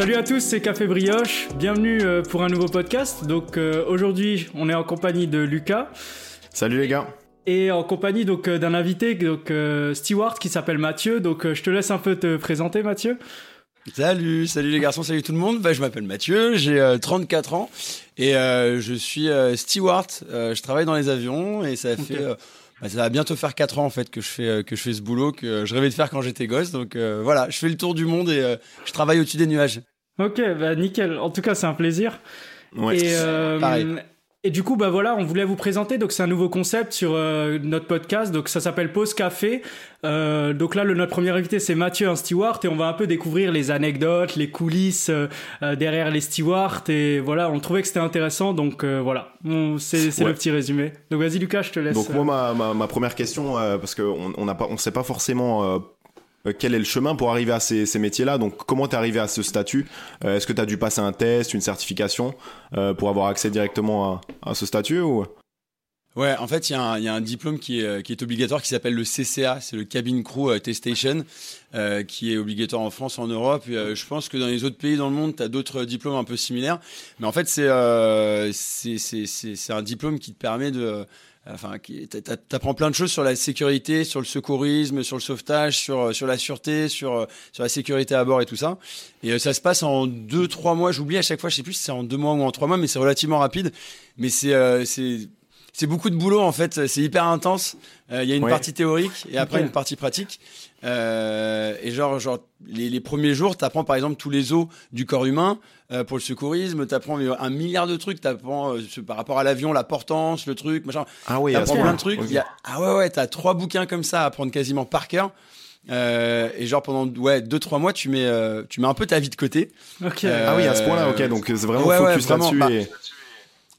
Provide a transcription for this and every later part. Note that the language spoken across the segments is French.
salut à tous, c'est Café Brioche. Bienvenue euh, pour un nouveau podcast. Donc euh, aujourd'hui, on est en compagnie de Lucas. Salut les gars. Et en compagnie donc euh, d'un invité, donc Stewart, qui s'appelle Mathieu. Donc je te laisse un peu te présenter, Mathieu. Salut, salut les garçons, salut tout le monde. Bah, je m'appelle Mathieu, j'ai 34 ans et je suis steward. je travaille dans les avions et ça fait bah, ça va bientôt faire 4 ans en fait que je fais euh, que je fais ce boulot que je rêvais de faire quand j'étais gosse. Donc euh, voilà, je fais le tour du monde et euh, je travaille au-dessus des nuages. Ok, bah nickel. En tout cas, c'est un plaisir. Ouais. Et, Pareil. Et du coup, bah voilà, on voulait vous présenter. Donc, c'est un nouveau concept sur euh, notre podcast. Donc, ça s'appelle Pause Café. Euh, donc là, le, notre premier invité, c'est Mathieu, un steward, et on va un peu découvrir les anecdotes, les coulisses euh, euh derrière les stewards. Et voilà, on trouvait que c'était intéressant. Donc euh, voilà, c'est le petit résumé. Donc vas-y, Lucas, je te laisse. Donc moi, ma, ma, ma première question, parce qu'on on n'a pas, on sait pas forcément euh, quel est le chemin pour arriver à ces, métiers-là? Donc, comment t'es arrivé à ce statut? Euh, Est-ce que tu as dû passer un test, une certification euh, pour avoir accès directement à, ce statut ou? Ouais, en fait, il y, a un diplôme qui est, obligatoire qui s'appelle le CCA, c'est le Cabin Crew Testation, euh, qui est obligatoire en France, en Europe. Je pense que dans les autres pays dans le monde, tu as d'autres diplômes un peu similaires. Mais en fait, euh, c'est un diplôme qui te permet de Enfin, t'apprends plein de choses sur la sécurité, sur le secourisme, sur le sauvetage, sur sur la sûreté, sur sur la sécurité à bord et tout ça. Et euh, ça se passe en deux trois mois. J'oublie à chaque fois, je sais plus si c'est en deux mois ou en trois mois, mais c'est relativement rapide. Mais c'est euh, c'est c'est beaucoup de boulot en fait, c'est hyper intense. Euh, il y a une partie théorique et après une partie pratique. Euh, et genre, genre les, les premiers jours, tu apprends par exemple tous les os du corps humain euh, pour le secourisme. Tu apprends un milliard de trucs. Tu apprends euh, par rapport à l'avion, la portance, le truc, machin. Ah oui, apprends plein de trucs. Y a, ah ouais, ouais, tu as trois bouquins comme ça à apprendre quasiment par cœur. Euh, et genre pendant ouais deux trois mois tu mets tu mets un peu ta vie de côté. Ok. ah oui à ce point-là ok donc c'est vraiment focus là-dessus. Bah, et...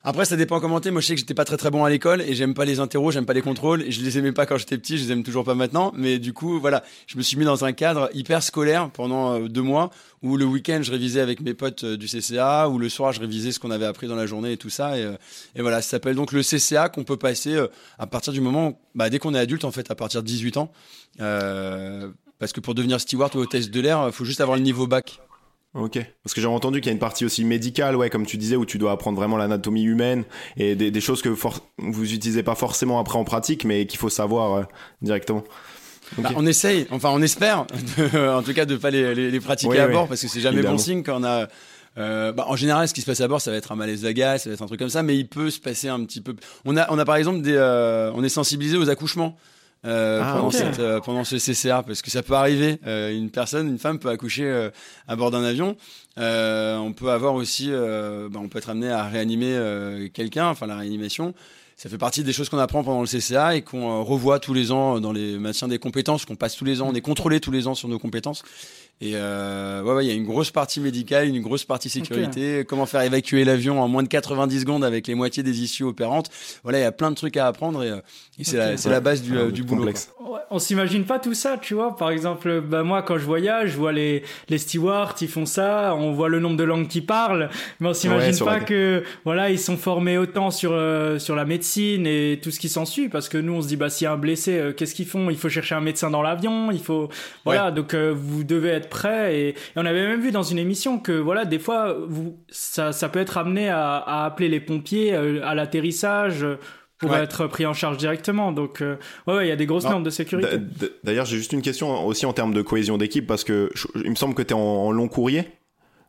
Après, ça dépend comment t'es. Moi, je sais que j'étais pas très très bon à l'école et j'aime pas les interros, j'aime pas les contrôles et je les aimais pas quand j'étais petit, je les aime toujours pas maintenant. Mais du coup, voilà, je me suis mis dans un cadre hyper scolaire pendant euh, deux mois où le week-end, je révisais avec mes potes euh, du CCA, où le soir, je révisais ce qu'on avait appris dans la journée et tout ça. Et, euh, et voilà, ça s'appelle donc le CCA qu'on peut passer à partir du moment, bah, dès qu'on est adulte, en fait, à partir de 18 ans. Euh, parce que pour devenir steward ou hôtesse de l'air, il faut juste avoir le niveau bac. Ok. Parce que j'ai entendu qu'il y a une partie aussi médicale, ouais, comme tu disais, où tu dois apprendre vraiment l'anatomie humaine et des, des choses que vous utilisez pas forcément après en pratique, mais qu'il faut savoir euh, directement. Bah, on essaye, enfin on espère, en tout cas de pas les, les, les pratiquer à bord, parce que c'est jamais bon signe quand on a. Euh, bah, en général, ce qui se passe à bord, ça va être un malaise vagal, ça va être un truc comme ça, mais il peut se passer un petit peu. On a, on a par exemple des, euh, on est sensibilisé aux accouchements. Euh, ah, pendant, cette, euh, pendant ce CCA parce que ça peut arriver. Euh, une personne, une femme peut accoucher à bord d'un avion. on peut avoir aussi, bah, on peut être amené à réanimer quelqu'un, enfin la réanimation. Ça fait partie des choses qu'on apprend pendant le CCA et qu'on revoit tous les ans dans les maintiens des compétences, qu'on passe tous les ans, on est contrôlé tous les ans sur nos compétences. Et euh, ouais, il y a une grosse partie médicale, une grosse partie sécurité. Comment faire évacuer l'avion en moins de 90 secondes avec les moitiés des issues opérantes? Voilà, il y a plein de trucs à apprendre et, euh, et c'est la, la, base du, euh, du boulot. on s'imagine pas tout ça, tu vois. Par exemple, bah moi, quand je voyage, je vois les, les stewards, ils font ça. On voit le nombre de langues qu'ils parlent, mais on s'imagine pas que voilà, ils sont formés autant sur euh, sur la médecine et tout ce qui s'ensuit. Parce que nous, on se dit bah s'il y a un blessé, qu'est-ce qu'ils font? Il faut chercher un médecin dans l'avion. Il faut voilà. Donc vous devez être prêt. Et, on avait même vu dans une émission que voilà, des fois, vous, ça, ça peut être amené à, à appeler les pompiers euh, à l'atterrissage pour être pris en charge directement. Donc, euh, ouais, il y a des grosses normes de sécurité. D'ailleurs, j'ai juste une question aussi en termes de cohésion d'équipe parce que il me semble que tu es en, long courrier.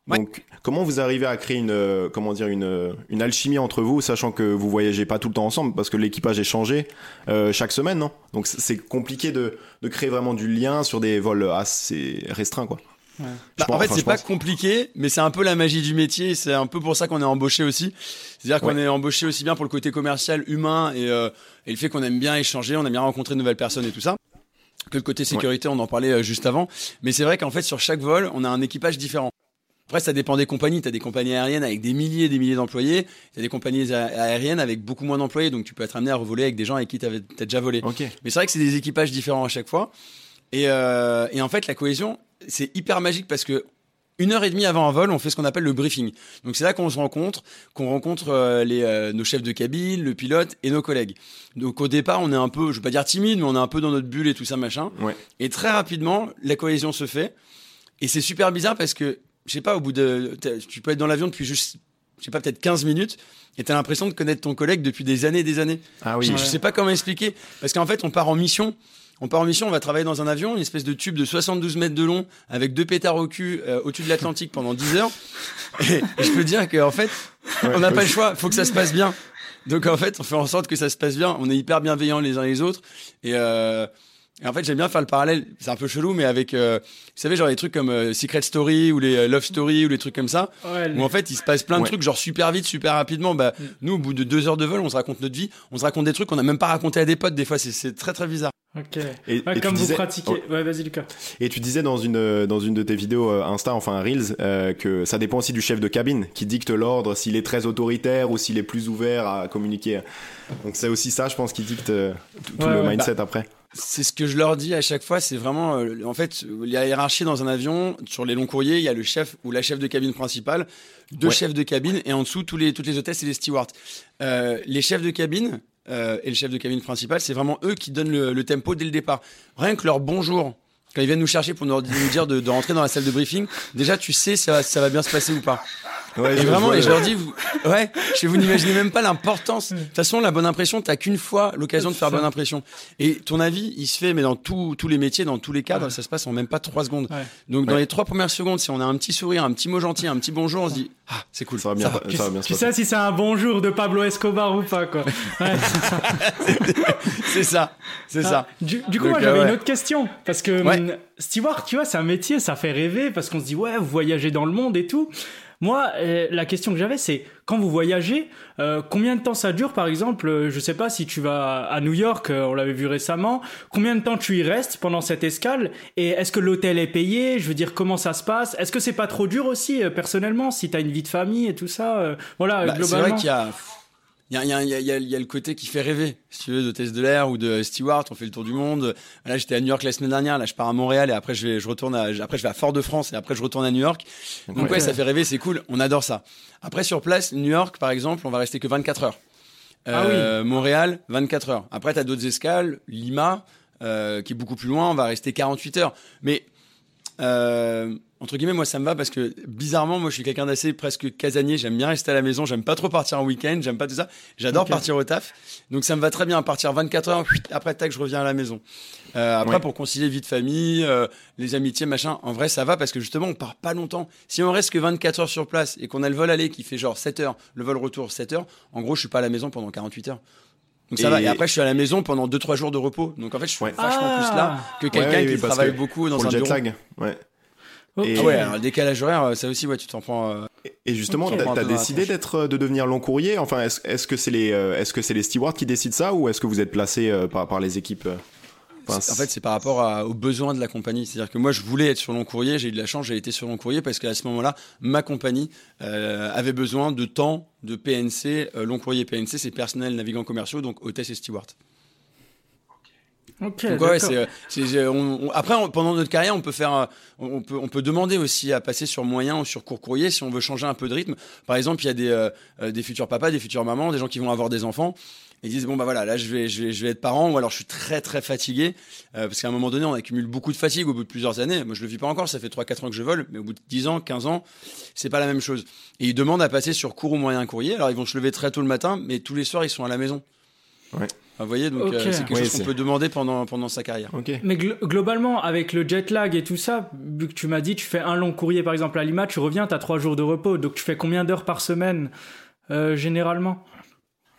Donc, comment vous arrivez à créer une, euh, comment dire, une, une alchimie entre vous, sachant que vous voyagez pas tout le temps ensemble, parce que l'équipage est changé euh, chaque semaine, non? Donc, c'est compliqué de, de créer vraiment du lien sur des vols assez restreints, quoi. Bah, en fait, c'est pas compliqué, mais c'est un peu la magie du métier. C'est un peu pour ça qu'on est embauché aussi. C'est-à-dire qu'on est embauché aussi bien pour le côté commercial, humain et, euh, et le fait qu'on aime bien échanger, on aime bien rencontrer de nouvelles personnes et tout ça. Que le côté sécurité, on en parlait euh, juste avant. Mais c'est vrai qu'en fait, sur chaque vol, on a un équipage différent. Après, ça dépend des compagnies. Tu as des compagnies aériennes avec des milliers et des milliers d'employés. Tu as des compagnies aériennes avec beaucoup moins d'employés. Donc, tu peux être amené à revoler avec des gens avec qui tu as déjà volé. Mais c'est vrai que c'est des équipages différents à chaque fois. Et, euh, et en fait, la cohésion, c'est hyper magique parce que une heure et demie avant un vol, on fait ce qu'on appelle le briefing. Donc c'est là qu'on se rencontre, qu'on rencontre euh, les, euh, nos chefs de cabine, le pilote et nos collègues. Donc au départ, on est un peu, je vais pas dire timide, mais on est un peu dans notre bulle et tout ça machin. Et très rapidement, la cohésion se fait. Et c'est super bizarre parce que je sais pas, au bout de, tu peux être dans l'avion depuis juste, je sais pas, peut-être 15 minutes, et t'as l'impression de connaître ton collègue depuis des années et des années. Ah oui. Je, sais pas comment expliquer, parce qu'en fait, on part en mission. On part en mission, on va travailler dans un avion, une espèce de tube de 72 mètres de long, avec deux pétards au cul euh, au-dessus de l'Atlantique pendant 10 heures. Et, je peux dire qu'en fait, on n'a pas le choix, faut que ça se passe bien. Donc en fait, on fait en sorte que ça se passe bien. On est hyper bienveillants les uns les autres. Et, euh, et en fait, j'aime bien faire le parallèle. C'est un peu chelou, mais avec, euh, vous savez, genre des trucs comme euh, Secret Story ou les euh, Love Story ou les trucs comme ça, où en fait, il se passe plein de trucs, genre super vite, super rapidement. Bah, mm. nous, au bout de deux heures de vol, on se raconte notre vie, on se raconte des trucs qu'on n'a même pas raconté à des potes. Des fois, c'est très très bizarre. Ok. Et, comme vous pratiquez. Ouais, vas-y Lucas. Et tu disais dans une dans une de tes vidéos Insta, enfin Reels, que ça dépend aussi du chef de cabine qui dicte l'ordre, s'il est très autoritaire ou s'il est plus ouvert à communiquer. Donc c'est aussi ça, je pense, qui dicte tout, le mindset bah, après. C'est ce que je leur dis à chaque fois. C'est vraiment, euh, en fait, il y a hiérarchie dans un avion. Sur les longs courriers, il y a le chef ou la chef de cabine principale, deux chefs de cabine, et en dessous tous les toutes les hôtesses et les stewards. Euh, les chefs de cabine euh, et le chef de cabine principal, c'est vraiment eux qui donnent le, le, tempo dès le départ. Rien que leur bonjour, quand ils viennent nous chercher pour nous, dire de, de, rentrer dans la salle de briefing, déjà tu sais si ça ça va bien se passer ou pas. Ouais, et vraiment, et je leur dis, vous, ouais, je vous n'imaginez même pas l'importance. De toute façon, la bonne impression, t'as qu'une fois l'occasion de faire bonne impression. Et ton avis, il se fait, mais dans tous tous les métiers, dans tous les cadres, ça se passe en même pas trois secondes. Donc, dans les trois premières secondes, si on a un petit sourire, un petit mot gentil, un petit bonjour, on se dit, ah, c'est cool. Ça va bien, ça, ça va bien Tu sais si c'est un bonjour de Pablo Escobar ou pas, quoi. c'est ça. C'est ça. Ah, du, coup, moi, j'avais une autre question. Parce que, hum, Steward, tu vois, c'est un métier, ça fait rêver parce qu'on se dit, ouais, vous voyagez dans le monde et tout. Moi, euh, la question que j'avais, c'est quand vous voyagez, euh, combien de temps ça dure, par exemple euh, Je sais pas si tu vas à New York, on l'avait vu récemment. Combien de temps tu y restes pendant cette escale Et est-ce que l'hôtel est payé? Je veux dire, comment ça se passe? Est-ce que c'est pas trop dur aussi, personnellement, si tu as une vie de famille et tout ça Voilà, globalement. C'est vrai qu'il y a il y a, y, a, y, a, y a, le côté qui fait rêver, si tu veux, de Test de l'air ou de Stewart. On fait le tour du monde. Là, j'étais à New York la semaine dernière. Là, je pars à Montréal et après, je, vais, je retourne à, après, je vais à Fort-de-France et après, je retourne à New York. Donc, ouais, ça fait rêver, c'est cool. On adore ça. Après, sur place, New York, par exemple, on va rester que 24 heures. Ah euh, Montréal, 24 heures. Après, tu as d'autres escales. Lima, euh, qui est beaucoup plus loin, on va rester 48 heures. Mais euh, entre guillemets, moi ça me va parce que bizarrement, moi je suis quelqu'un d'assez presque casanier. J'aime bien rester à la maison. J'aime pas trop partir en week-end. J'aime pas tout ça. J'adore partir au taf. Donc ça me va très bien partir 24 heures. Après tac, je reviens à la maison. Euh, après pour concilier vie de famille, euh, les amitiés, machin. En vrai, ça va parce que justement on part pas longtemps. Si on reste que 24 heures sur place et qu'on a le vol aller qui fait genre 7 heures, le vol retour 7 heures, en gros je suis pas à la maison pendant 48 heures. Donc ça va. Et après, je suis à la maison pendant 2-3 jours de repos. Donc en fait, je suis vachement plus là ah. que quelqu'un qui travaille beaucoup dans un jet bureau. lag. Ouais. Et ah ouais, alors, le décalage horaire, ça aussi, ouais, tu t'en prends. Euh... Et justement, tu t'as décidé d'être, euh, de devenir long courrier? Enfin, est-ce est que c'est les, euh, est-ce que c'est les stewards qui décident ça, ou est-ce que vous êtes placé euh, par, par les équipes en fait, c'est par rapport à, aux besoins de la compagnie. C'est-à-dire que moi, je voulais être sur long courrier. J'ai eu de la chance, j'ai été sur long courrier parce qu'à ce moment-là, ma compagnie euh, avait besoin de temps de PNC. long courrier PNC, c'est personnel navigants commerciaux, donc hôtesse et steward. Ok. ouais, euh, après, pendant notre carrière, on peut faire, euh, on peut, on peut demander aussi à passer sur moyen ou sur court courrier si on veut changer un peu de rythme. Par exemple, il y a des, euh, des futurs papas, des futures mamans, des gens qui vont avoir des enfants. Et ils disent bon bah voilà là je vais je vais je vais être parent ou alors je suis très très fatigué parce qu'à un moment donné on accumule beaucoup de fatigue au bout de plusieurs années. Moi je le vis pas encore, ça fait 3 4 ans que je vole, mais au bout de 10 ans, 15 ans, c'est pas la même chose. Et ils demandent à passer sur court ou moyen courrier. Alors ils vont se lever très tôt le matin, mais tous les soirs ils sont à la maison. Ouais. Vous voyez, donc euh, c'est quelque chose qu'on peut demander pendant, pendant sa carrière. Mais globalement, avec le jet lag et tout ça, vu que tu m'as dit, tu fais un long courrier par exemple à Lima, tu reviens, tu as trois jours de repos, donc tu fais combien d'heures par semaine euh, généralement?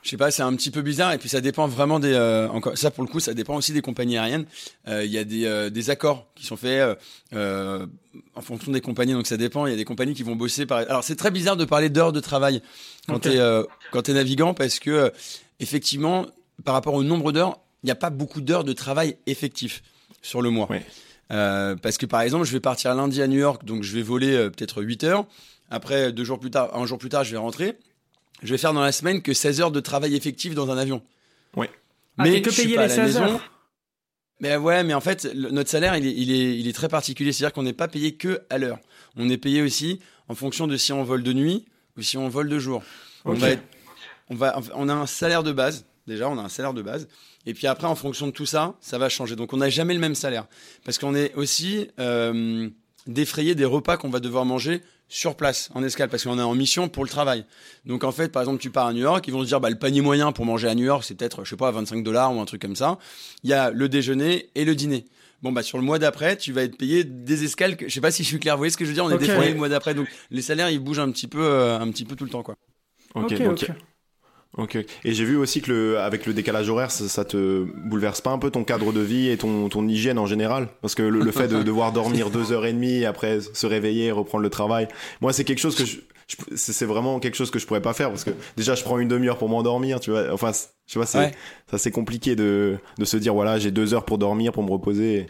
Je sais pas, c'est un petit peu bizarre et puis ça dépend vraiment des. Euh, encore, ça pour le coup, ça dépend aussi des compagnies aériennes. Il y a des, des accords qui sont faits en fonction des compagnies, donc ça dépend. Il y a des compagnies qui vont bosser par. Alors c'est très bizarre de parler d'heures de travail quand tu es quand es navigant parce que effectivement par rapport au nombre d'heures, il n'y a pas beaucoup d'heures de travail effectif sur le mois. Euh, parce que par exemple, je vais partir lundi à New York, donc je vais voler euh, peut-être 8 heures. Après, deux jours plus tard, un jour plus tard, je vais rentrer. Je vais faire dans la semaine que 16 heures de travail effectif dans un avion. Oui. Ah, mais que payer les 16 heures. Mais ouais, mais en fait, notre salaire, il est, il est, il est très particulier. C'est-à-dire qu'on n'est pas payé que à l'heure. On est payé aussi en fonction de si on vole de nuit ou si on vole de jour. On, va on, va, on a un salaire de base Déjà, on a un salaire de base. Et puis après, en fonction de tout ça, ça va changer. Donc, on n'a jamais le même salaire. Parce qu'on est aussi, euh, défrayer des repas qu'on va devoir manger sur place, en escale, parce qu'on est en mission pour le travail. Donc en fait, par exemple, tu pars à New York, ils vont se dire, bah, le panier moyen pour manger à New York, c'est peut-être, je sais pas, 25 dollars ou un truc comme ça. Il y a le déjeuner et le dîner. Bon, bah, sur le mois d'après, tu vas être payé des escales. Que, je sais pas si je suis clair. Vous voyez ce que je veux dire? On est défrayé le mois d'après. Donc, les salaires, ils bougent un petit peu, euh, un petit peu tout le temps, quoi. Ok, ok. Ok. Et j'ai vu aussi que le, avec le décalage horaire, ça, te bouleverse pas un peu ton cadre de vie et ton, ton hygiène en général? Parce que le, fait de devoir dormir deux heures et demie, après se réveiller, reprendre le travail, moi c'est quelque chose que je, c'est vraiment quelque chose que je pourrais pas faire parce que déjà je prends une demi-heure pour m'endormir, tu vois. Enfin, tu vois, c'est ça c'est compliqué de, de se dire voilà j'ai deux heures pour dormir, pour me reposer.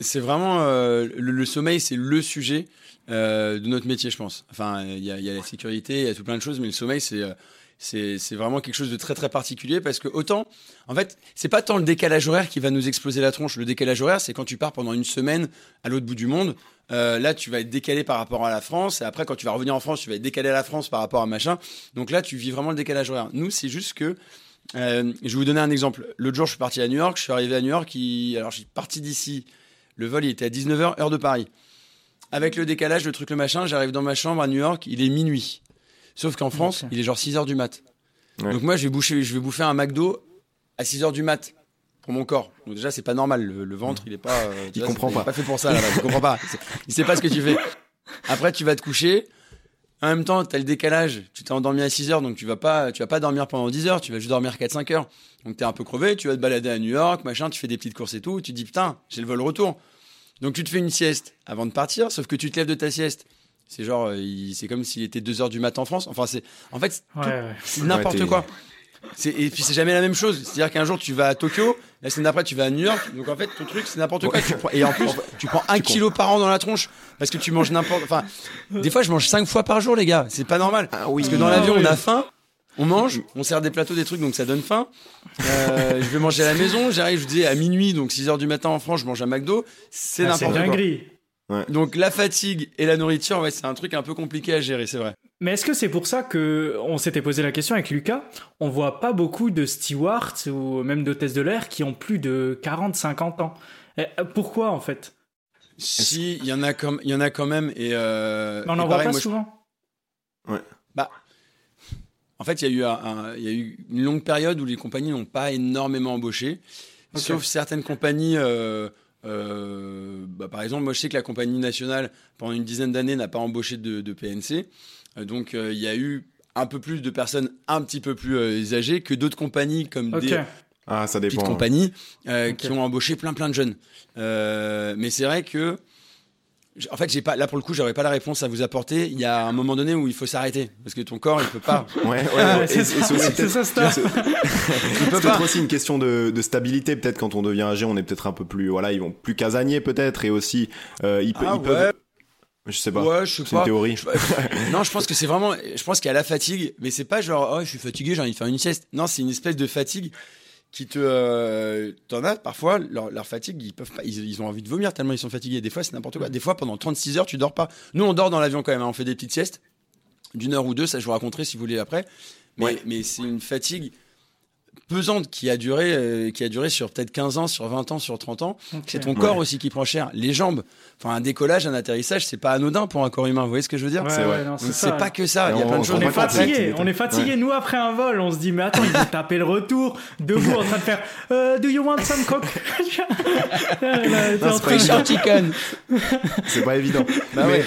C'est vraiment euh, le, sommeil, c'est le sujet euh, de notre métier, je pense. Enfin, il y a, y a, la sécurité, il y a tout plein de choses, mais le sommeil, c'est euh, c'est vraiment quelque chose de très très particulier parce que autant, en fait, c'est pas tant le décalage horaire qui va nous exploser la tronche. Le décalage horaire, c'est quand tu pars pendant une semaine à l'autre bout du monde. Euh, là, tu vas être décalé par rapport à la France. Et après, quand tu vas revenir en France, tu vas être décalé à la France par rapport à machin. Donc là, tu vis vraiment le décalage horaire. Nous, c'est juste que euh, je vais vous donner un exemple. L'autre jour, je suis parti à New York. Je suis arrivé à New York. Alors, je suis parti d'ici. Le vol, il était à 19h, heure de Paris. Avec le décalage, le truc, le machin, j'arrive dans ma chambre à New York. Il est minuit. Sauf qu'en France, il est genre 6 heures du mat. Donc moi, je vais, boucher, je vais bouffer un McDo à 6 heures du mat pour mon corps. Donc déjà, c'est pas normal. Le, ventre, il est pas. Euh, il comprend pas. Il pas fait pour ça. Là, il comprend pas. Il sait pas ce que tu fais. Après, tu vas te coucher. En même temps, tu as le décalage. Tu t'es endormi à 6 heures, donc tu vas pas, tu vas pas dormir pendant 10 heures. Tu vas juste dormir 4-5 heures. Donc tu es un peu crevé. Tu vas te balader à New York, machin. Tu fais des petites courses et tout. Tu te dis putain, j'ai le vol retour. Donc tu te fais une sieste avant de partir. Sauf que tu te lèves de ta sieste. C'est genre, euh, c'est comme s'il était 2 heures du matin en France. Enfin, c'est, en fait, c'est n'importe quoi. Et puis c'est jamais la même chose. C'est-à-dire qu'un jour tu vas à Tokyo, la semaine d'après tu vas à New York. Donc en fait ton truc c'est n'importe quoi. et en plus tu prends un kilo par an dans la tronche parce que tu manges n'importe. Enfin, des fois je mange cinq fois par jour les gars. C'est pas normal. Ah parce que dans l'avion on a faim. On mange, on sert des plateaux, des trucs, donc ça donne faim. Euh, je vais manger à la maison, j'arrive, je dis à minuit, donc 6 heures du matin en France, je mange à McDo. C'est ah, n'importe quoi. Donc la fatigue et la nourriture, ouais, c'est un truc un peu compliqué à gérer, c'est vrai. Mais est-ce que c'est pour ça que on s'était posé la question avec Lucas On voit pas beaucoup de stewards ou même d'hôtesses de l'air qui ont plus de 40-50 ans. Euh, pourquoi en fait? Si, il y en a comme, il y en a quand même et. Euh, on n'en voit pas souvent. Ouais. Bah. En fait, il y a eu un, y a eu une longue période où les compagnies n'ont pas énormément embauché, sauf certaines compagnies. Euh, euh, bah, par exemple, moi je sais que la compagnie nationale, pendant une dizaine d'années, n'a pas embauché de, PNC. Euh, donc euh, il y a eu un peu plus de personnes un petit peu plus âgées que d'autres compagnies comme des ah, ça petites compagnies qui ont embauché plein plein de jeunes. mais c'est vrai que en fait, j'ai pas là pour le coup, j'aurais pas la réponse à vous apporter. Il y a un moment donné où il faut s'arrêter parce que ton corps, il peut pas. ouais, ouais, c'est ça, c'est peut-être aussi une question de, de stabilité. Peut-être quand on devient âgé, on est peut-être un peu plus, voilà, ils vont plus casaniers peut-être, et aussi euh, ils, ah, ils peuvent. Je sais pas. Ouais, je sais pas. une théorie. non, je pense que c'est vraiment. Je pense qu'il y a la fatigue, mais c'est pas genre oh je suis fatigué, j'ai envie de faire une sieste. Non, c'est une espèce de fatigue qui te euh, t'en as parfois leur, leur, fatigue ils peuvent pas ils, ils, ont envie de vomir tellement ils sont fatigués. Des fois c'est n'importe quoi. Des fois pendant 36 heures tu dors pas. Nous on dort dans l'avion quand même hein. on fait des petites siestes. D'une heure ou deux ça je vous raconterai si vous voulez après. Mais, mais c'est une fatigue pesante qui a duré, euh, qui a duré sur peut-être 15 ans, sur 20 ans, sur 30 ans. C'est ton corps aussi qui prend cher. Les jambes. Enfin, un décollage, un atterrissage, c'est pas anodin pour un corps humain. Vous voyez ce que je veux dire? C'est pas que ça. Il y a plein de choses. On est fatigué. On est fatigué. Nous, après un vol, on se dit, mais attends, il vont taper le retour. Debout, en train de faire, euh, do you want some coke? C'est pas évident. Bah mais,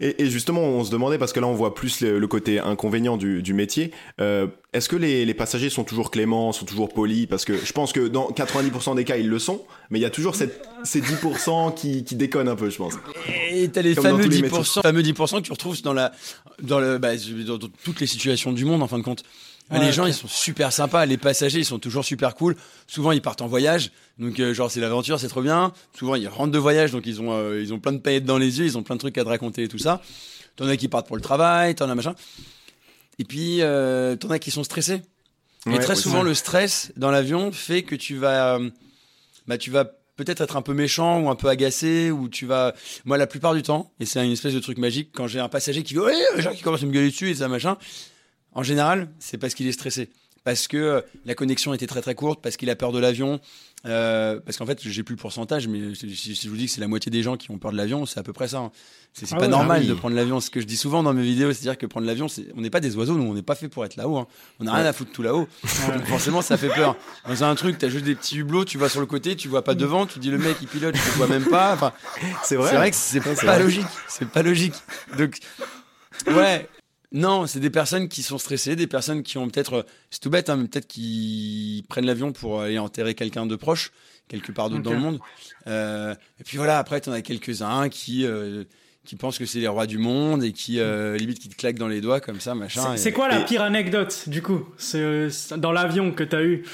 et, et, justement, on se demandait, parce que là on voit plus le, côté inconvénient du, du métier, euh, est-ce que les, les, passagers sont toujours cléments, sont toujours polis? Parce que je pense que dans 90% des cas, ils le sont, mais il y a toujours cette, ces 10% qui, qui déconnent un peu, je pense. Et t'as les fameux 10%, fameux 10% que tu retrouves dans, la, dans, le, bah, dans toutes les situations du monde, en fin de compte les gens, ils sont super sympas. Les passagers, ils sont toujours super cool. Souvent, ils partent en voyage. Donc, euh, genre, c'est l'aventure, c'est trop bien. Souvent, ils rentrent de voyage. Donc, ils ont, euh, ils ont plein de paillettes dans les yeux. Ils ont plein de trucs à te raconter et tout ça. T'en as qui partent pour le travail. T'en as machin. Et puis, euh, t'en as qui sont stressés. et très souvent, le stress dans l'avion fait que tu vas, bah, tu vas peut-être être un peu méchant ou un peu agacé ou tu vas moi la plupart du temps et c'est une espèce de truc magique quand j'ai un passager qui ouais, genre qui commence à me gueuler dessus et ça machin en général, c'est parce qu'il est stressé. parce que la connexion était très très courte, parce qu'il a peur de l'avion, euh, parce qu'en fait, j'ai plus le pourcentage, mais si, je vous dis que c'est la moitié des gens qui ont peur de l'avion, c'est à peu près ça. Hein. C'est ah pas normal ah de prendre l'avion. Ce que je dis souvent dans mes vidéos, c'est-à-dire que prendre l'avion, on n'est pas des oiseaux, nous, on n'est pas fait pour être là-haut. Hein. On n'a rien à foutre tout là-haut. forcément, ça fait peur. Dans un truc, t'as juste des petits hublots, tu vois sur le côté, tu vois pas devant, tu dis le mec il pilote, tu le vois même pas. Enfin, c'est vrai. C'est vrai que c'est pas, pas logique. C'est pas logique. Donc, ouais, non, c'est des personnes qui sont stressées, des personnes qui ont peut-être, c'est tout bête, hein, peut-être qui prennent l'avion pour aller enterrer quelqu'un de proche, quelque part d'autre dans le monde. Euh, et puis voilà, après, tu en as quelques-uns qui, euh, qui pensent que c'est les rois du monde et qui, euh, limite, qui te claquent dans les doigts comme ça, machin. C'est quoi la pire anecdote, du coup c'est, dans l'avion que tu as eu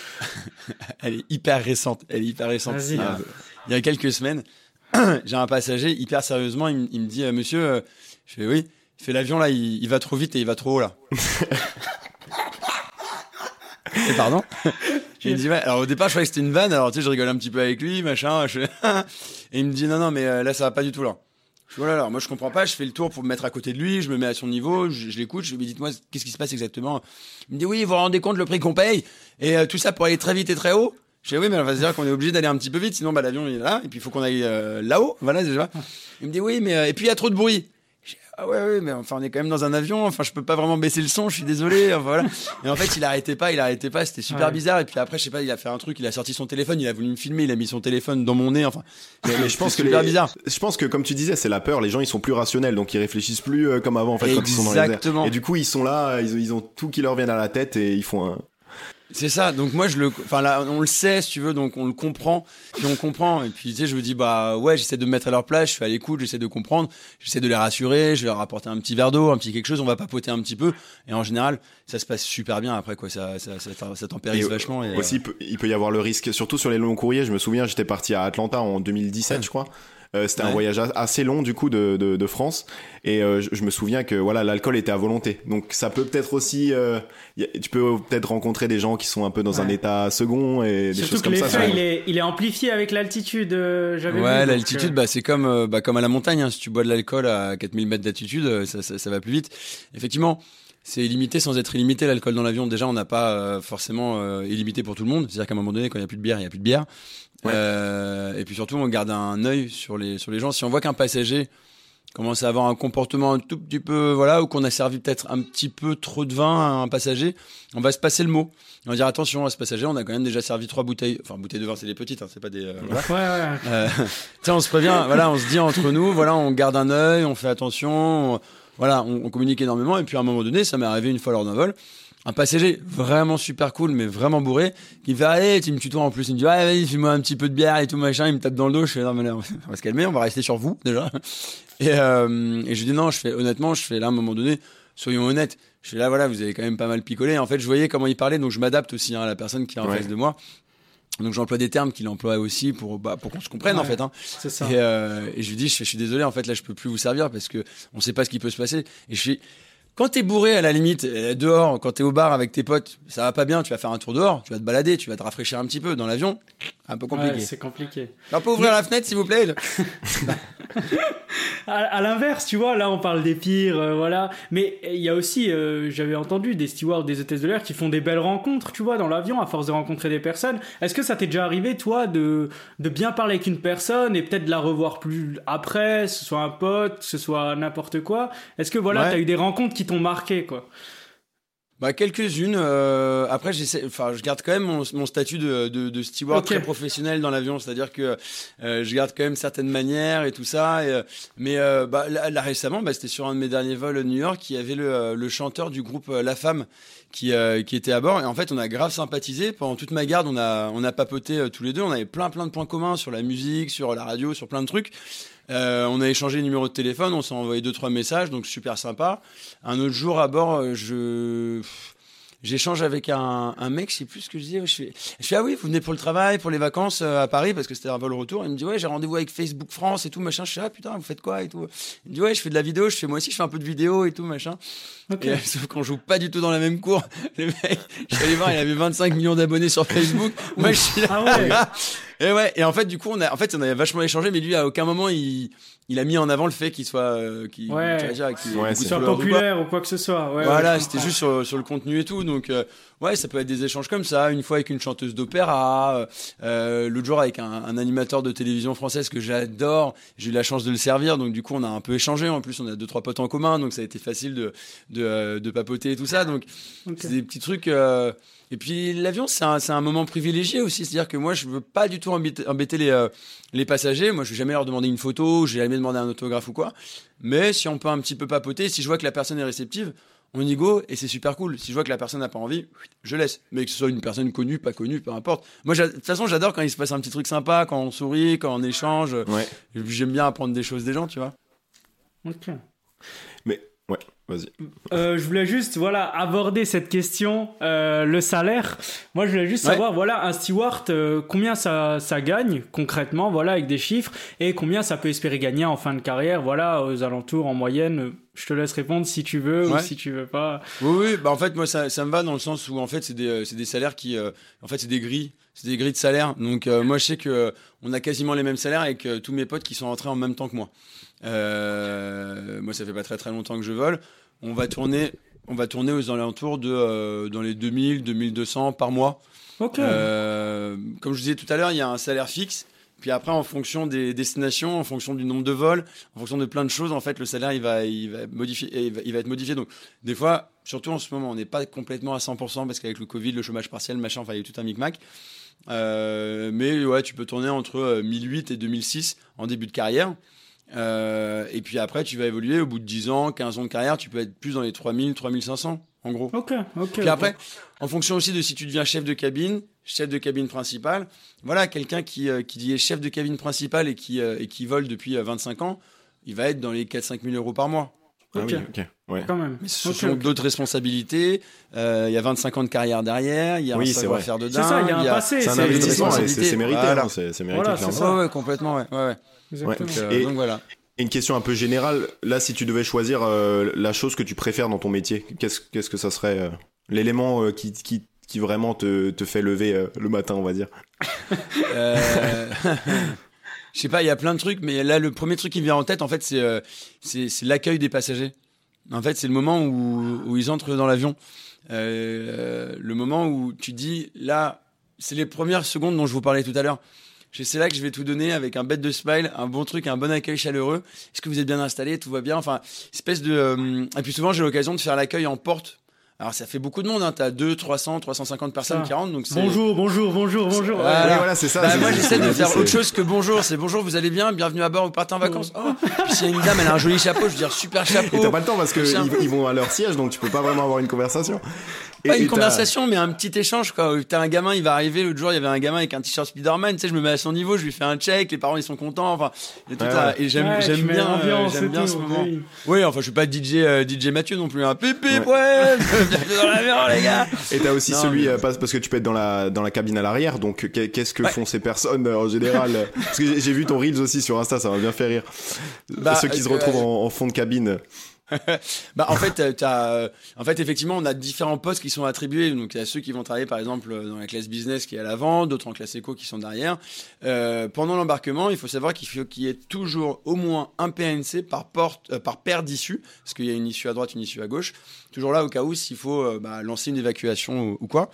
Elle est hyper récente. Elle est hyper récente. Il y, a, il y a quelques semaines, j'ai un passager, hyper sérieusement, il, il me dit, monsieur, je fais oui. Il fait l'avion là, il, va trop vite et il va trop haut là. et pardon? Il me dit ouais. Alors au départ, je croyais que c'était une vanne. Alors tu sais, je rigole un petit peu avec lui, machin. et il me dit non, non, mais euh, là, ça va pas du tout là. Je voilà, alors moi je comprends pas, je fais le tour pour me mettre à côté de lui, je me mets à son niveau, je, l'écoute, je lui dis dites-moi qu'est-ce qui se passe exactement? Il me dit oui, vous vous rendez compte le prix qu'on paye? Et euh, tout ça pour aller très vite et très haut? Je dis oui, mais on va se dire qu'on est obligé d'aller un petit peu vite, sinon bah, l'avion il est là et puis il faut qu'on aille euh, là-haut, voilà déjà. Il me dit oui, mais et puis il y a trop de bruit. Ah ouais, ouais, mais enfin, on est quand même dans un avion. Enfin, je peux pas vraiment baisser le son. Je suis désolé. voilà. Et en fait, il arrêtait pas. Il arrêtait pas. C'était super bizarre. Et puis après, je sais pas, il a fait un truc. Il a sorti son téléphone. Il a voulu me filmer. Il a mis son téléphone dans mon nez. Enfin, mais, je pense que super bizarre. Je pense que comme tu disais, c'est la peur. Les gens, ils sont plus rationnels, donc ils réfléchissent plus euh, comme avant. En fait, quand ils sont dans les airs. Et du coup, ils sont là. Ils, ils ont tout qui leur vient à la tête et ils font un, c'est ça. Donc moi je le, enfin là on le sait si tu veux, donc on le comprend, puis on comprend. Et puis tu sais je me dis bah ouais j'essaie de me mettre à leur place, je suis à l'écoute, j'essaie de comprendre, j'essaie de les rassurer, je vais leur apporter un petit verre d'eau, un petit quelque chose, on va papoter un petit peu. Et en général ça se passe super bien après quoi, ça ça ça, ça tempérise vachement. Et, aussi il peut y avoir le risque, surtout sur les longs courriers. Je me souviens j'étais parti à Atlanta en 2017 je crois. Euh, c'était un voyage assez long du coup de, de, de France et euh, je, me souviens que voilà l'alcool était à volonté. Donc ça peut peut-être aussi, euh, tu peux peut-être rencontrer des gens qui sont un peu dans un état second et des choses comme ça. Il est, il est amplifié avec l'altitude. J'avais ouais, l'altitude, bah, c'est comme bah, comme à la montagne. Hein. Si tu bois de l'alcool à 4000 mètres d'altitude, ça, ça, ça va plus vite. Effectivement c'est illimité sans être illimité. L'alcool dans l'avion, déjà, on n'a pas forcément illimité pour tout le monde. C'est-à-dire qu'à un moment donné, quand il n'y a plus de bière, il n'y a plus de bière. Euh, et puis surtout, on garde un œil sur les, sur les gens. Si on voit qu'un passager commence à avoir un comportement un tout petit peu, voilà, ou qu'on a servi peut-être un petit peu trop de vin à un passager, on va se passer le mot. On va dire attention à ce passager, on a quand même déjà servi trois bouteilles, enfin bouteilles de vin, c'est des petites, hein, c'est pas des. Euh, voilà. Ouais, ouais. Euh, on se prévient, voilà, on se dit entre nous, voilà, on garde un œil, on fait attention, voilà, on, on, communique énormément. Et puis à un moment donné, ça m'est arrivé une fois lors d'un vol un passager vraiment super cool, mais vraiment bourré, qui fait allez, tu me tutoies en plus, il me dit ouais, vas-y, fais-moi un petit peu de bière et tout machin, il me tape dans le dos, je fais non mais là, on va se calmer, on va rester sur vous déjà. Et, euh, et je dis non, je fais honnêtement, je fais là à un moment donné, soyons honnêtes, je fais là voilà, vous avez quand même pas mal picolé. En fait, je voyais comment il parlait, donc je m'adapte aussi hein, à la personne qui est en face de moi. Donc j'emploie des termes qu'il emploie aussi pour bah, pour qu'on se comprenne en fait. Hein. Ça. Et, euh, et je lui dis je, je, suis désolé en fait là je peux plus vous servir parce que on sait pas ce qui peut se passer. Et je suis quand t'es bourré, à la limite, euh, dehors, quand t'es au bar avec tes potes, ça va pas bien, tu vas faire un tour dehors, tu vas te balader, tu vas te rafraîchir un petit peu. Dans l'avion, un peu compliqué. c'est compliqué. On peut ouvrir la fenêtre, s'il vous plaît À, l'inverse, tu vois, là on parle des pires, euh, voilà. Mais il y a aussi, euh, j'avais entendu des stewards, des hôtesses de l'air qui font des belles rencontres, tu vois, dans l'avion, à force de rencontrer des personnes. Est-ce que ça t'est déjà arrivé, toi, de, de bien parler avec une personne et peut-être de la revoir plus après, ce soit un pote, ce soit n'importe quoi? Est-ce que voilà, t'as eu des rencontres qui t'ont marqué, quoi? Bah, quelques-unes. Euh, après, j'essaie, enfin, je garde quand même mon, mon statut de, de, de steward très professionnel dans l'avion, c'est-à-dire que euh, je garde quand même certaines manières et tout ça. Et, euh, mais euh, bah, là, récemment, bah, c'était sur un de mes derniers vols à New York, il y avait le, le chanteur du groupe La Femme qui, qui était à bord. Et en fait, on a grave sympathisé pendant toute ma garde. On a, on a papoté tous les deux. On avait plein, plein de points communs sur la musique, sur la radio, sur plein de trucs. Euh, on a échangé les numéros de téléphone, on s'est envoyé deux trois messages, donc super sympa. Un autre jour à bord, euh, je j'échange avec un, un, mec, je sais plus ce que je disais. Je fais, je fais, ah oui, vous venez pour le travail, pour les vacances euh, à Paris, parce que c'était un vol retour. Il me dit, ouais, j'ai rendez-vous avec Facebook France et tout, machin. Je fais, ah putain, vous faites quoi et tout. Il me dit, ouais, je fais de la vidéo. Je fais, moi aussi, je fais un peu de vidéo et tout, machin. Okay. sauf qu'on joue pas du tout dans la même cour. Le mec, je suis allé voir, il avait 25 millions d'abonnés sur Facebook. moi, je suis là. Ah ouais. et ouais, et en fait, du coup, on a, en fait, on a vachement échangé, mais lui, à aucun moment, il, il a mis en avant le fait qu'il soit, euh, qu'il soit populaire ou quoi. que ce soit. voilà, c'était juste sur, sur, le contenu et tout. Donc, euh, Ouais, ça peut être des échanges comme ça. Une fois avec une chanteuse d'opéra, euh, l'autre jour avec un, un, animateur de télévision française que j'adore. J'ai eu la chance de le servir, donc du coup on a un peu échangé. En plus, on a deux trois potes en commun, donc ça a été facile de de, de papoter et tout ça. Donc c'est des petits trucs. Et puis l'avion, c'est un, un, moment privilégié aussi. C'est-à-dire que moi, je veux pas du tout embêter, embêter les, euh, les passagers. Moi, je vais jamais leur demander une photo, je vais jamais demander un autographe ou quoi. Mais si on peut un petit peu papoter, si je vois que la personne est réceptive, on y go et c'est super cool. Si je vois que la personne n'a pas envie, je laisse. Mais que ce soit une personne connue, pas connue, peu importe. Moi, de toute façon, j'adore quand il se passe un petit truc sympa, quand on sourit, quand on échange. Ouais. J'aime bien apprendre des choses des gens, tu vois. Ok. Mais ouais, vas-y. Euh, je voulais juste voilà aborder cette question, euh, le salaire. Moi, je voulais juste savoir voilà un steward euh, combien ça ça gagne concrètement, voilà avec des chiffres et combien ça peut espérer gagner en fin de carrière, voilà aux alentours en moyenne je te laisse répondre si tu veux ou si tu veux pas. Oui, oui, bah en fait, moi, ça, ça me va dans le sens où, en fait, c'est des, euh, des, salaires qui. Euh, en fait, c'est des grilles. C'est des grilles de salaire. Donc, euh, moi, je sais que on a quasiment les mêmes salaires avec tous mes potes qui sont rentrés en même temps que moi. moi, ça fait pas très très longtemps que je vole. On va tourner, on va tourner aux alentours de dans les 2000, 2200 par mois. Ok. comme je disais tout à l'heure, il y a un salaire fixe puis après, en fonction des destinations, en fonction du nombre de vols, en fonction de plein de choses, en fait, le salaire, il va, il va, modifier, il va, être modifié. Donc, des fois, surtout en ce moment, on n'est pas complètement à 100% parce qu'avec le Covid, le chômage partiel, machin, enfin, il y a tout un micmac. Euh, mais ouais, tu peux tourner entre 1008 euh, et 2006 en début de carrière. Euh, et puis après, tu vas évoluer. Au bout de 10 ans, 15 ans de carrière, tu peux être plus dans les 3000, 3500, en gros. Ok, ok. Puis après, en fonction aussi de si tu deviens chef de cabine, chef de cabine principal, voilà, quelqu'un qui, euh, qui est chef de cabine principal et qui, euh, et qui vole depuis 25 ans, il va être dans les 4-5 000 euros par mois. Ah oui, ok. Ouais. Quand même. Mais ce sont d'autres responsabilités. Il y a 25 ans de carrière derrière. Il y a oui, un savoir-faire de dingue. C'est ça, il y a un passé. C'est un investissement. C'est mérité. Voilà. C'est mérité. Voilà, c'est ça. Ouais, complètement. Ouais, ouais. Donc, et, donc voilà. Une question un peu générale. Là, si tu devais choisir la chose que tu préfères dans ton métier, qu'est-ce qu'est-ce que ça serait L'élément qui, qui, qui, vraiment te, te fait lever le matin, on va dire? Euh... Je sais pas, il y a plein de trucs, mais là, le premier truc qui me vient en tête, en fait, c'est c'est l'accueil des passagers. En fait, c'est le moment où, où, ils entrent dans l'avion. Euh, le moment où tu dis, là, c'est les premières secondes dont je vous parlais tout à l'heure. C'est là que je vais tout donner avec un bête de smile, un bon truc, un bon accueil chaleureux. Est-ce que vous êtes bien installé Tout va bien? Enfin, espèce de. Euh, et puis souvent, j'ai l'occasion de faire l'accueil en porte alors ça fait beaucoup de monde, hein. tu as 200, 300, 350 personnes qui rentrent. Donc bonjour, bonjour, bonjour, bonjour. Voilà, voilà c'est ça. Bah, moi j'essaie de faire autre chose que bonjour. C'est bonjour, vous allez bien, bienvenue à bord, vous partez en vacances. Oh. Puis s'il y a une dame, elle a un joli chapeau, je veux dire super chapeau. Et t'as pas le temps parce qu'ils ils vont à leur siège, donc tu peux pas vraiment avoir une conversation. Pas une conversation, mais un petit échange, quoi. T'as un gamin, il va arriver. L'autre jour, il y avait un gamin avec un t-shirt Spider-Man. Tu sais, je me mets à son niveau, je lui fais un check. Les parents, ils sont contents. Enfin, et, tout et j'aime, j'aime bien, euh, j'aime bien ce moment. Oui. enfin, je suis pas DJ, euh, DJ Mathieu non plus. Un hein. pipi, ouais. ouais bienvenue dans l'avion, les gars. Et t'as aussi celui, euh, parce que tu peux être dans la, dans la cabine à l'arrière. Donc, qu'est-ce que font ces personnes en général? Parce que j'ai vu ton Reels aussi sur Insta, ça m'a bien fait rire. Bah, Ceux qui se retrouvent en, en fond de cabine. bah en fait, euh, euh, en fait, effectivement, on a différents postes qui sont attribués. Donc, il y a ceux qui vont travailler, par exemple, dans la classe business qui est à l'avant, d'autres en classe éco qui sont derrière. Euh, pendant l'embarquement, il faut savoir qu'il faut qu'il y ait toujours au moins un PNC par porte, euh, par paire d'issues, parce qu'il y a une issue à droite, une issue à gauche. Toujours là au cas où s'il faut bah, lancer une évacuation ou, quoi.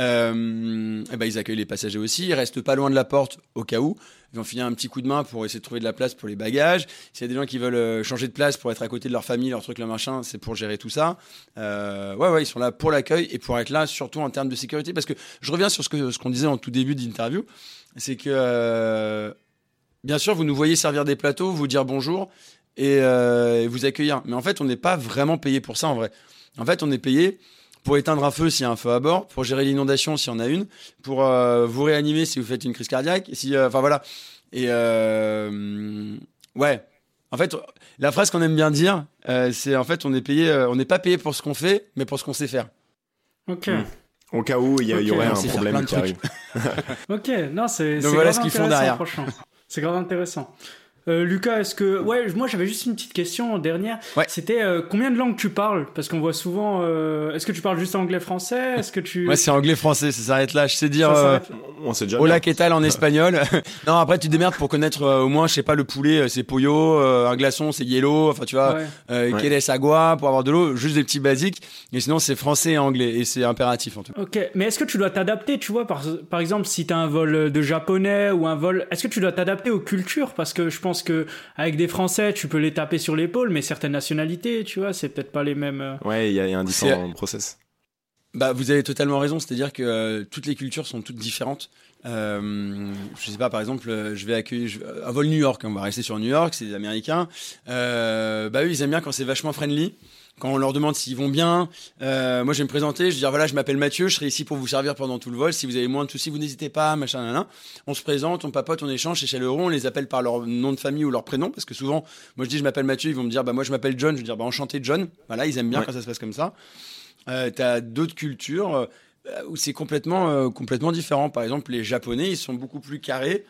Euh, et ben ils accueillent les passagers aussi. Ils restent pas loin de la porte au cas où. Ils vont filer un petit coup de main pour essayer de trouver de la place pour les bagages. S'il y a des gens qui veulent euh, changer de place pour être à côté de leur famille, leur truc, leur machin, c'est pour gérer tout ça. Euh, ouais, ouais, ils sont là pour l'accueil et pour être là surtout en termes de sécurité. Parce que je reviens sur ce que ce qu'on disait en tout début d'interview, c'est que euh, bien sûr vous nous voyez servir des plateaux, vous dire bonjour euh, et vous accueillir. Mais en fait, on n'est pas vraiment payé pour ça en vrai. En fait, on est payé pour éteindre un feu s'il y a un feu à bord, pour gérer l'inondation s'il y en a une, pour euh, vous réanimer si vous faites une crise cardiaque. Si, euh, enfin voilà. Et euh, ouais. En fait, la phrase qu'on aime bien dire, c'est en fait on est payé, on n'est pas payé pour ce qu'on fait, mais pour ce qu'on sait faire. Ok. Hmm. Au cas où il y, y, aurait un problème qui arrive. ok, non c'est. Donc voilà ce qu'ils font derrière. C'est grave intéressant. Euh, Lucas, est-ce que ouais, moi j'avais juste une petite question dernière. C'était euh, combien de langues tu parles? Parce qu'on voit souvent. Euh, est-ce que tu parles juste anglais-français? Est-ce que tu Ouais, c'est anglais-français. Ça s'arrête là. Je sais dire. on sait déjà. Hola, ¿qué tal en espagnol Non, après tu te démerdes pour connaître au moins, je sais pas, le poulet, c'est pollo, un glaçon, c'est yellow. Enfin, tu vois, ouais. quel est agua pour avoir de l'eau. Juste des petits basiques. Et sinon, c'est français et anglais et c'est impératif en tout cas. Ok, mais est-ce que tu dois t'adapter Tu vois, par, par exemple, si tu as un vol de japonais ou un vol, est-ce que tu dois t'adapter aux cultures? Parce que je pense pense que avec des Français, tu peux les taper sur l'épaule, mais certaines nationalités, tu vois, c'est peut-être pas les mêmes. Euh. Ouais, il y, a un différent process. Bah, vous avez totalement raison, c'est-à-dire que euh, toutes les cultures sont toutes différentes. Euh, je sais pas, par exemple, je vais accueillir un vol New York. On va rester sur New York, c'est des Américains. bah eux, ils aiment bien quand c'est vachement friendly quand on leur demande s'ils vont bien, euh, moi je vais me présenter, je vais dire voilà, je m'appelle Mathieu, je serai ici pour vous servir pendant tout le vol. Si vous avez moins de soucis, vous n'hésitez pas, machin, nan, On se présente, on papote, on échange, c'est chaleureux, on les appelle par leur nom de famille ou leur prénom, parce que souvent, moi je dis je m'appelle Mathieu, ils vont me dire bah moi je m'appelle John, je vais dire bah enchanté John. Voilà, ils aiment bien quand ça se passe comme ça. Euh, T'as d'autres cultures euh, où c'est complètement euh, complètement différent. Par exemple, les Japonais, ils sont beaucoup plus carrés,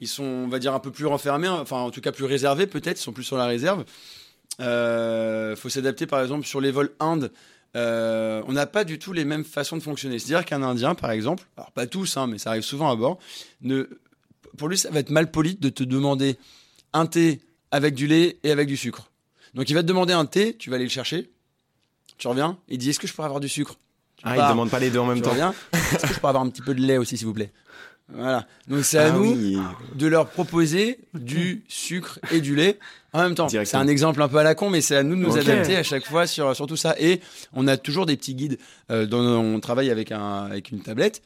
ils sont on va dire un peu plus renfermés, enfin en tout cas plus réservés peut-être, ils sont plus sur la réserve. Euh, faut s'adapter par exemple sur les vols Inde. Euh, on n'a pas du tout les mêmes façons de fonctionner. C'est-à-dire qu'un Indien, par exemple, alors pas tous, hein, mais ça arrive souvent à bord, ne, pour lui, ça va être mal poli de te demander un thé avec du lait et avec du sucre. Donc il va te demander un thé, tu vas aller le chercher, tu reviens, il dit est-ce que je pourrais avoir du sucre? Ah, il il demande pas les deux en même temps. Est-ce que je pourrais avoir un petit peu de lait aussi, s'il vous plaît? Voilà. Donc c'est à ah nous de leur proposer du sucre et du lait en même temps. C'est un exemple un peu à la con, mais c'est à nous de nous adapter à chaque fois sur, sur tout ça. Et on a toujours des petits guides euh, dont on travaille avec, un, avec une tablette.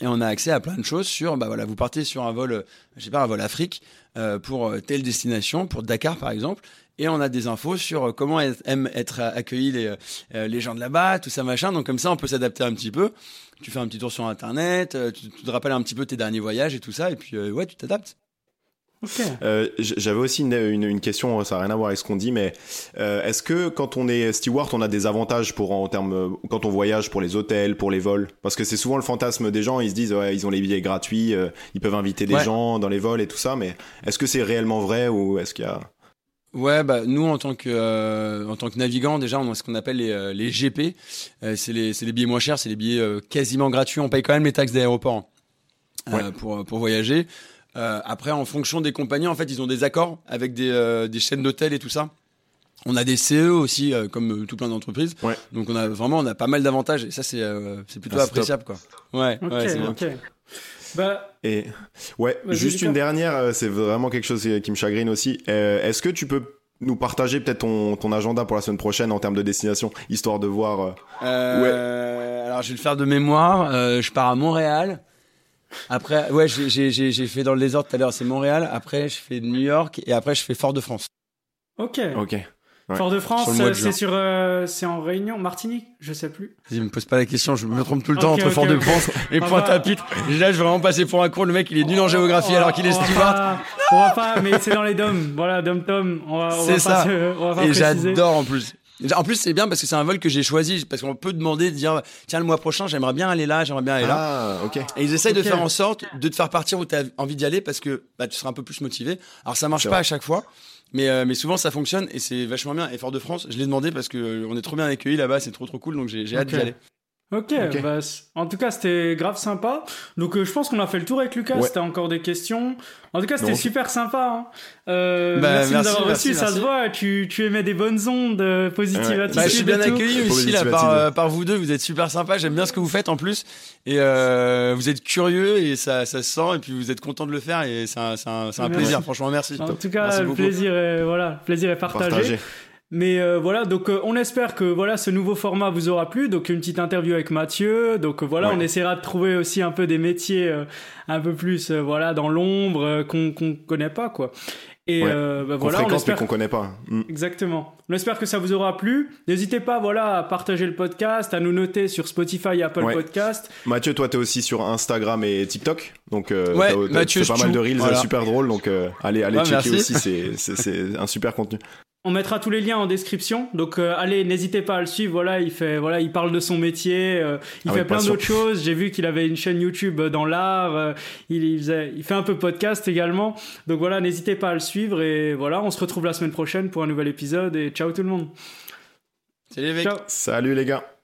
Et on a accès à plein de choses sur, bah voilà, vous partez sur un vol, je sais pas, un vol Afrique euh, pour telle destination, pour Dakar par exemple, et on a des infos sur comment aiment être accueillis les, euh, les gens de là-bas, tout ça machin. Donc comme ça, on peut s'adapter un petit peu tu fais un petit tour sur Internet, euh, tu, te rappelles un petit peu tes derniers voyages et tout ça, et puis euh, ouais, tu t'adaptes. Euh, J'avais aussi une, une, question, ça n'a rien à voir avec ce qu'on dit, mais euh, est-ce que quand on est steward, on a des avantages pour en termes quand on voyage pour les hôtels, pour les vols? Parce que c'est souvent le fantasme des gens, ils se disent ouais, ils ont les billets gratuits, ils peuvent inviter des gens dans les vols et tout ça, mais est-ce que c'est réellement vrai ou est-ce qu'il y a Ouais, bah nous en tant que euh, en tant que navigant déjà on a ce qu'on appelle les, euh, les GP, euh, c'est les c'est les billets moins chers, c'est les billets quasiment gratuits. On paye quand même les taxes d'aéroport hein, pour pour voyager. après en fonction des compagnies, en fait ils ont des accords avec des des chaînes d'hôtels et tout ça. On a des CE aussi comme tout plein d'entreprises. Ouais. Donc on a vraiment on a pas mal d'avantages et ça c'est c'est plutôt ah, appréciable quoi. Ouais, ouais c'est bah, et ouais, juste une dernière, euh, c'est vraiment quelque chose qui me chagrine aussi. Euh, est-ce que tu peux nous partager peut-être ton, ton, agenda pour la semaine prochaine en termes de destination, histoire de voir. Euh, ouais. Alors je vais le faire de mémoire. je pars à Montréal. Après, ouais, j'ai fait dans le désordre tout à l'heure, c'est Montréal. Après, je fais New York et après, je fais Fort-de-France. Ok. Ok. Fort-de-France, c'est sur, euh, c'est en Réunion, Martinique, je sais plus. Vas-y, me pose pas la question, je me trompe tout le temps entre Fort-de-France et Pointe-à-Pitre. Là, je vais vraiment passer pour un con. Le mec, il est nul en géographie alors qu'il est steward. On va pas, mais c'est dans les DOM. Voilà, Dom Tom. C'est ça. et j'adore en plus. En plus, c'est bien parce que c'est un vol que j'ai choisi, parce qu'on peut demander de dire, tiens, le mois prochain, j'aimerais bien aller là, j'aimerais bien aller là. Ah, ok. Et ils essayent de faire en sorte de te faire partir où tu as envie d'y aller parce que bah, tu seras un peu plus motivé. Alors, ça marche pas à chaque fois. Mais, euh, mais souvent ça fonctionne et c'est vachement bien. Et Fort-de-France, je l'ai demandé parce que euh, on est trop bien accueillis là-bas, c'est trop trop cool, donc j'ai hâte d'y aller. Ok, Bah, en tout cas c'était grave sympa. Donc euh, je pense qu'on a fait le tour avec Lucas. C'était encore des questions. En tout cas c'était super sympa. Hein. Euh, bah, merci, merci, de nous avoir reçus. Ça se voit, tu, tu émets des bonnes ondes euh, positives. Bah, je suis bien accueilli aussi là par, par vous deux. Vous êtes super sympa. J'aime bien ce que vous faites en plus. Et vous êtes curieux et ça, ça se sent. Et puis vous êtes content de le faire et c'est un, un, un plaisir. Franchement merci. En tout cas le plaisir est, voilà, plaisir est partagé. Mais euh, voilà, donc euh, on espère que voilà ce nouveau format vous aura plu. Donc une petite interview avec Mathieu. Donc euh, voilà, on essaiera de trouver aussi un peu des métiers un peu plus voilà dans l'ombre qu'on qu'on connaît pas quoi. Et bah, voilà, on espère qu'on connaît pas. Mm. Exactement. On espère que ça vous aura plu. N'hésitez pas voilà à partager le podcast, à nous noter sur Spotify et Apple Podcast. Mathieu, toi tu es aussi sur Instagram et TikTok. Donc ouais, Mathieu, pas mal de reels super drôles donc allez allez checker aussi c'est c'est un super contenu. On mettra tous les liens en description. Donc euh, allez, n'hésitez pas à le suivre. Voilà, il fait, voilà, il parle de son métier. Euh, il ah fait plein d'autres choses. J'ai vu qu'il avait une chaîne YouTube dans l'art. il, il, fait un peu podcast également. Donc voilà, n'hésitez pas à le suivre. Et voilà, on se retrouve la semaine prochaine pour un nouvel épisode. Et ciao tout le monde. Salut les Salut les gars.